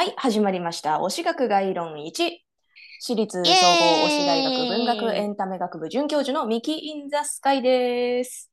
はい、始まりました。推し学概論1。私立総合推し大学文学エンタメ学部准教授のミキ・イン・ザ・スカイです。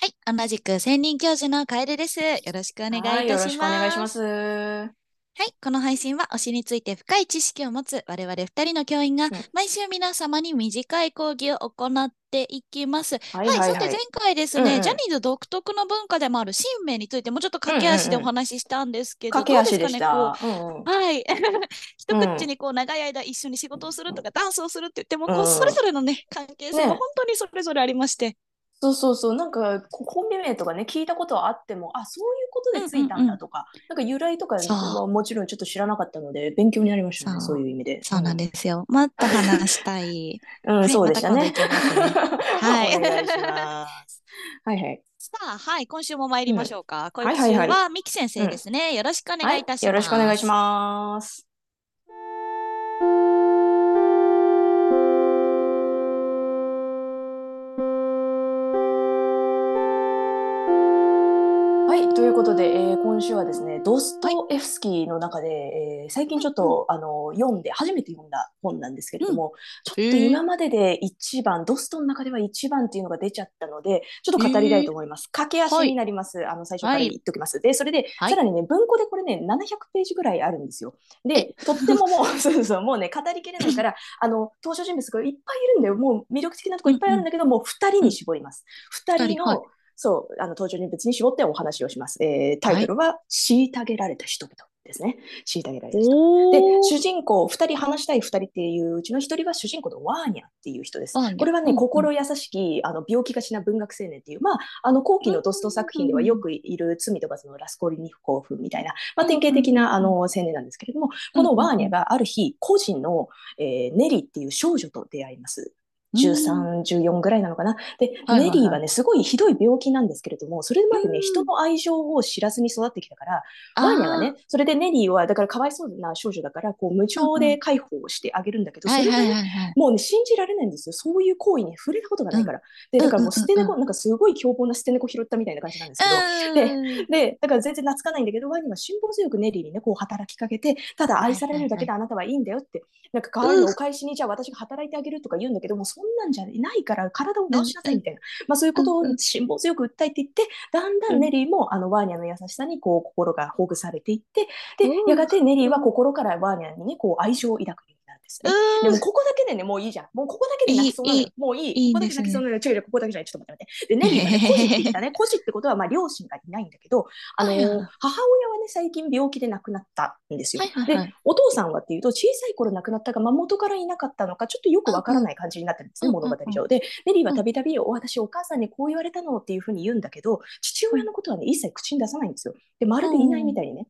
はい、同じく専任教授の楓です。よろしくお願いいたします。はい、よろしくお願いします。はい、この配信は推しについて深い知識を持つ我々二人の教員がん毎週皆様に短い講義を行っていきます。はいはい、はいはいさて前。回ですね、うんうんジャニーズ独特の文化でもある新名についてもうちょっと駆け足でお話ししたんですけど、駆け足でしどうですかね、た。うんうんこうはい。一口にこう長い間一緒に仕事をするとかダンスをするって言っても、こうんうそれぞれのね、関係性ねも本当にそれぞれありまして。そうそうそう、なんかこコンビ名とかね、聞いたことはあっても、あ、そういうことでついたんだとか、なんか由来とかはもちろんちょっと知らなかったので、勉強になりましたね、そそうういう意味で。そうなんですよ。もっと話したい。うん、はいそうでしたね。ま はいお願いします。はいはい。さあ、はい、今週も参りましょうか。今週はいはいはいはミキ先生ですね。よろしくお願いいたします。よろしくお願いします。はい、ということで、えー今週はですね、ドストエフスキーの中で、えー最近ちょっと、あの読んで、初めて読んだ本なんですけれども、ちょっと今までで一番、ドストの中では一番っていうのが出ちゃったので、ちょっと語りたいと思います。駆け足になります。あの、最初からはい言っておきます。で、それで、はい。さらにね、文庫でこれね、700ページぐらいあるんですよ。で、とってももう、そうそう、もうね、語りきれないから、あの、登場人物がいっぱいいるんだよ。もう魅力的なとこいっぱいあるんだけど、もう2人に絞ります。2人の、はいそう、あの、登場人物に絞ってお話をします。えータイトルは、虐げられた人々ですね。虐げられた人々。で、主人公、2人話したい2人っていううちの1人は主人公のワーニャっていう人です。これはね、うんうん心優しき、あの、病気がちな文学青年っていう、まあ、あの、後期のドスト作品ではよくいる罪と罰のラスコリニフコフみたいな、まあ、典型的な、あの、青年なんですけれども、このワーニャがある日、個人の、えーネリっていう少女と出会います。13、14ぐらいなのかな？で、ネリーはね、すごいひどい病気なんですけれども、それまでね、うん。人の愛情を知らずに育ってきたから、ワーニャがね、それでネリーは、だからかわいそうな少女だから、こう、無償で介抱をしてあげるんだけど、はいそれがね、はい。はいはい。もうね、信じられないんですよ。そういう行為に触れたことがないから。で、だからもう捨て猫、なんかすごい凶暴な捨て猫拾ったみたいな感じなんですけど、うんで、だから全然懐かないんだけど、ワニは辛抱強くネリーにね、こう働きかけて、ただ愛されるだけであなたはいいんだよって、なんか代わりのお返しに、じゃあ私が働いてあげるとか言うんだけども、そんなんじゃないから体を治しなさいみたいな、まあそういうことを辛抱強く訴えていって、だんだんネリーもあのワーニャの優しさにこう心がほぐされていって、でうん、やがてネリーは心からワーニャにね、こう愛情を抱くなるんですね。でもここだけでね、もういいじゃん。もうここだけで泣きそうなのよいいもういい。いいここだけ泣きそうなのよ。違う違う、ここだけじゃない。ちょっと待って待って。で、ネリーはね、孤児って言ったね。孤児ってことは、まあ、両親がいないんだけど、あのはいはいはい母親はね、最近病気で亡くなったんですよ。はいはいはいで、お父さんはっていうと、小さい頃亡くなったか、まあ、元からいなかったのか、ちょっとよくわからない感じになってるんですね、うん物語上で。ネリーはたびたび、お私、お母さんにこう言われたのっていうふうに言うんだけど、父親のことはね、一切口に出さないんですよ。で、まるでいないみたいにね。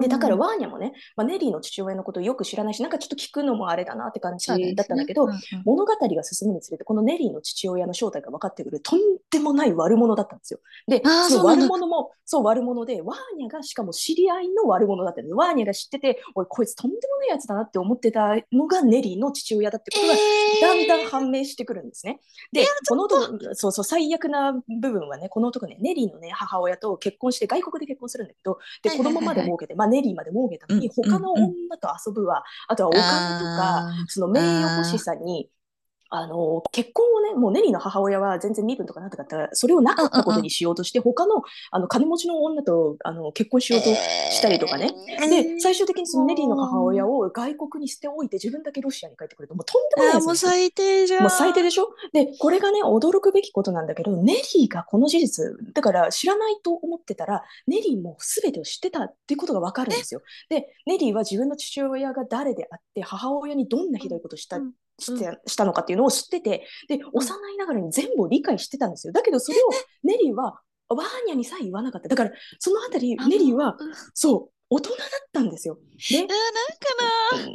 で、だからワーニャもね、まあ、ネリーの父親のことをよく知らないし、なんかちょっと聞くのもあれだなって感じだったんだけど、物語が進むにつれて、このネリーの父親の正体が分かってくる、とんでもない悪者だったんですよ。でその悪者も、そう悪者で、ワーニャがしかも知り合いの悪者だったんです。ワーニャが知ってて、おい、こいつとんでもないやつだなって思ってたのがネリーの父親だってことが、だんだん判明してくるんですね。で、この男、そうそう、最悪な部分はね、この男ね、ネリーのね、母親と結婚して、外国で結婚するんだけど、で、子はいはいはいはい。供まで設けて、まあ、ネリーまで設けたのに、うん他の女と遊ぶわ、あとはお金とか、その名誉欲しさに、あの、結婚をね、もうネリーの母親は全然身分とかなかったから、それをなかったことにしようとして、他の、あの、金持ちの女と、あの、結婚しようとしたりとかね。で、最終的にそのネリーの母親を外国に捨ておいて、自分だけロシアに帰ってくると、もうとんでもないやつなんですよ最低じゃん。もう最低でしょ？で、これがね、驚くべきことなんだけど、ネリーがこの事実、だから知らないと思ってたら、ネリーも全てを知ってたっていうことがわかるんですよ。で、ネリーは自分の父親が誰であって、母親にどんなひどいことをした、うんしてしたのかっていうのを知ってて、で、幼いながらに全部を理解してたんですよ。だけど、それをネリーは、ワーニャにさえ言わなかった。だから、そのあたり、ネリーは、うんそう、大人だったんですよ。であ、なんか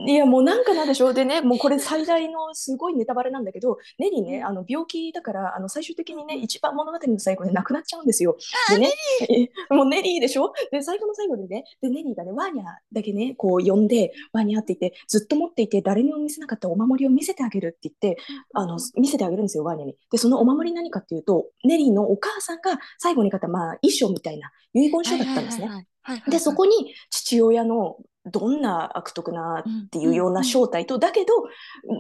いや、もうなんかなんでしょう。でね、もうこれ最大のすごいネタバレなんだけど、ネリーね、あの病気だから、あの最終的にね、一番物語の最後で亡くなっちゃうんですよ。でね、えもうネリーでしょ？で、最後の最後でね、で、ネリーがね、ワーニャだけね、こう呼んで、ワーニャって言って、ずっと持っていて、誰にも見せなかったお守りを見せてあげるって言って、あの、見せてあげるんですよ、ワーニャに。で、そのお守り何かっていうと、ネリーのお母さんが最後に買った、まあ、衣装みたいな遺言書だったんですね。はいはいはいはいはいはいで、そこに父親のどんな悪徳なっていうような正体と、だけど、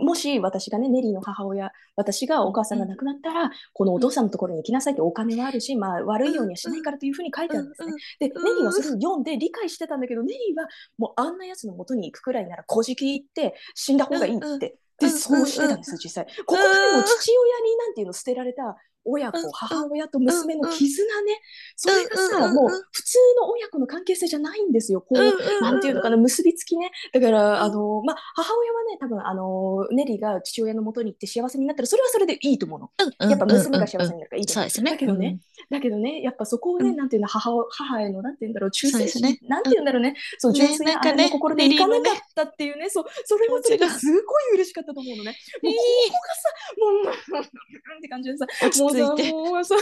もし私がね、ネリーの母親、私がお母さんが亡くなったら、このお父さんのところに行きなさいってお金はあるし、まあ悪いようにはしないからというふうに書いてあるんですね。で、ネリーはそれを読んで理解してたんだけど、ネリーはもうあんなやつの元に行くくらいなら、こじき行って死んだ方がいいって。で、そうしてたんです、実際。ここでも父親になんていうの捨てられた親子、母親と娘の絆ね、それがさ、もう普通の親子の関係性じゃないんですよ。こう、なんていうのかな、結びつきね。だから、あの、まあ、母親はね、多分、あの、ネリーが父親の元に行って幸せになったら、それはそれでいいと思うの。やっぱ娘が幸せになるからいいと思う。そうですね。だけどね、だけどね、やっぱそこをね、うん。なんていうの、母を母への、なんていうんだろう、忠誠心、なんていうんだろうね、そう、ね純粋ななんかねあれの心でいかなかったっていうね、そう、それもそれがすごい嬉しかったと思うのね。もうここがさ、もう、って感じでさ、もういて。もうさ、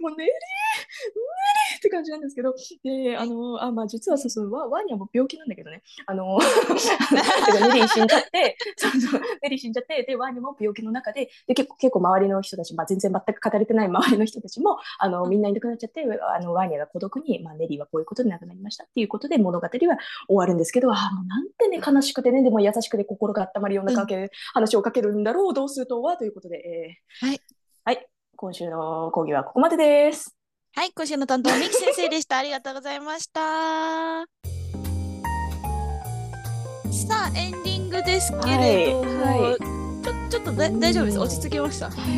もうネリー、ネリーって感じなんですけど、で、あの、あ、まあ実はそうそう、ワワーニャも病気なんだけどね、あの、ネリー死んじゃって、そうそう、ネリー死んじゃって、で、ワーニャも病気の中で、で、結構、結構周りの人たち、まあ全然全く語れてない周りの人たちも、あの、みんないなくなっちゃって、あの、ワーニャが孤独に、まあネリーはこういうことで亡くなりましたっていうことで物語は終わるんですけど、あ、もうなんてね、悲しくてね、でも優しくて心が温まるようなかけ、話をかけるんだろう、どうするとは、ということで、えーはい。はい。今週の講義はここまでです。はい、今週の担当はミキ先生でした。ありがとうございました。さあ、エンディングですけれども、はいはいちょちょっとだ大丈夫です？落ち着きました？ネリ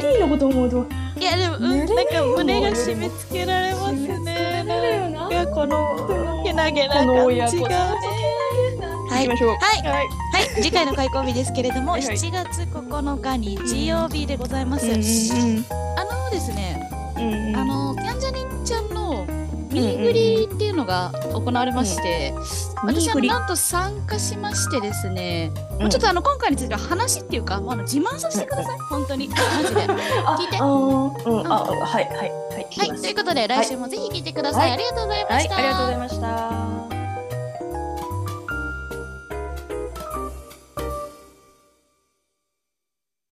ーのこと思うと、いや、でも、うん、なんか胸が締め付けられますね。なるよな。なんかこの、けなげな感じがね。はい。はい、次回の開講日ですけれども、はい。はい7月9日日曜日でございます。うんあのですね、うんうん。あの、キャンジャニンちゃんのミーグリっていうのが行われまして、私はミーグリなんと参加しましてですね、うん。ちょっとあの今回については話っていうか、もうあの自慢させてください、本当に、マジで。あ 聞いて。うん、あ、はい、はい、はい、聞はい、ということで来週もぜひ聞いてください。はい。ありがとうございまはい、した。ありがとうございました。